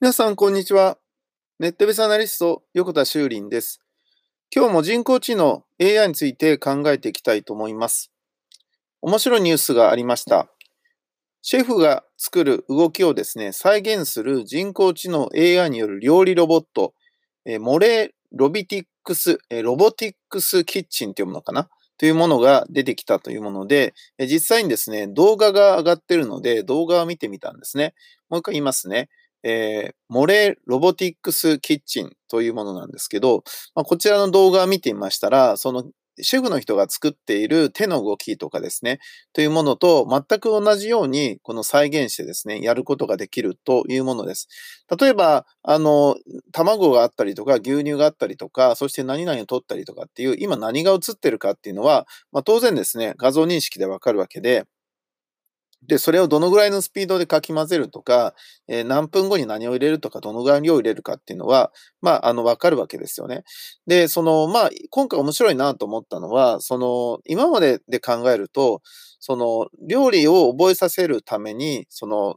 皆さん、こんにちは。ネットベースアナリスト、横田修林です。今日も人工知能 AI について考えていきたいと思います。面白いニュースがありました。シェフが作る動きをですね、再現する人工知能 AI による料理ロボット、えモレーロビティックス、えロボティックスキッチンというものかな？というものが出てきたというもので、実際にですね、動画が上がっているので、動画を見てみたんですね。もう一回言いますね。えー、モレロボティックスキッチンというものなんですけど、まあ、こちらの動画を見てみましたら、そのシェフの人が作っている手の動きとかですね、というものと全く同じように、この再現してですね、やることができるというものです。例えば、あの、卵があったりとか、牛乳があったりとか、そして何々を取ったりとかっていう、今何が映ってるかっていうのは、まあ、当然ですね、画像認識でわかるわけで、で、それをどのぐらいのスピードでかき混ぜるとか、えー、何分後に何を入れるとか、どのぐらいの量を入れるかっていうのは、まあ、あの、わかるわけですよね。で、その、まあ、今回面白いなと思ったのは、その、今までで考えると、その、料理を覚えさせるために、その、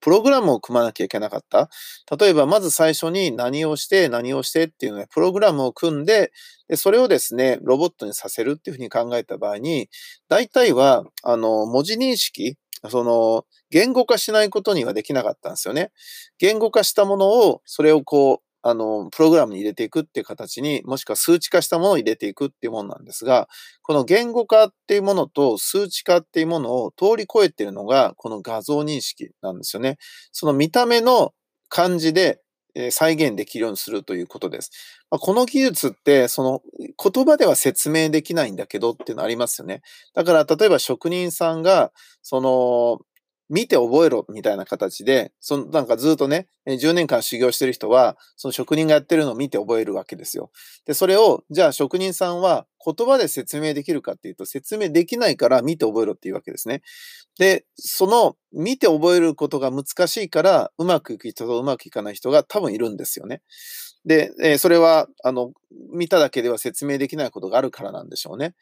プログラムを組まなきゃいけなかった。例えば、まず最初に何をして、何をしてっていうので、プログラムを組んで、でそれをですね、ロボットにさせるっていうふうに考えた場合に、大体は、あの、文字認識、その、言語化しないことにはできなかったんですよね。言語化したものを、それをこう、あの、プログラムに入れていくっていう形に、もしくは数値化したものを入れていくっていうものなんですが、この言語化っていうものと数値化っていうものを通り越えているのが、この画像認識なんですよね。その見た目の感じで再現できるようにするということです。まこの技術って、その言葉では説明できないんだけどっていうのありますよね。だから例えば職人さんが、その見て覚えろみたいな形で、そのなんかずっとね、10年間修行してる人は、その職人がやってるのを見て覚えるわけですよ。で、それを、じゃあ職人さんは言葉で説明できるかっていうと、説明できないから見て覚えろっていうわけですね。で、その見て覚えることが難しいから、うまくいく人とうまくいかない人が多分いるんですよね。で、えそれは、あの、見ただけでは説明できないことがあるからなんでしょうね。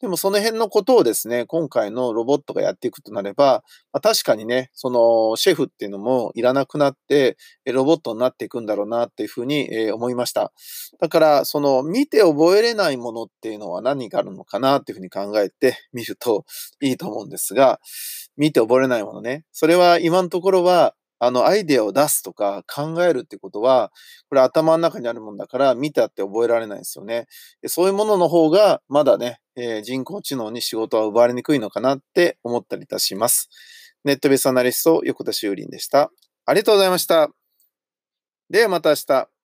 でもその辺のことをですね、今回のロボットがやっていくとなれば、まあ、確かにね、そのシェフっていうのもいらなくなって、ロボットになっていくんだろうなっていうふうに、え思いました。だから、その見て覚えれないものっていうのは何があるのかなっていうふうに考えてみるといいと思うんですが、見て覚えれないものね。それは今のところはあの、アイデアを出すとか考えるってことは、これ頭の中にあるもんだから、見たって覚えられないですよね。そういうものの方が、まだね、えー、人工知能に仕事は奪われにくいのかなって思ったりいたします。ネットベースアナリスト、横田修林でした。ありがとうございました。ではまた明日。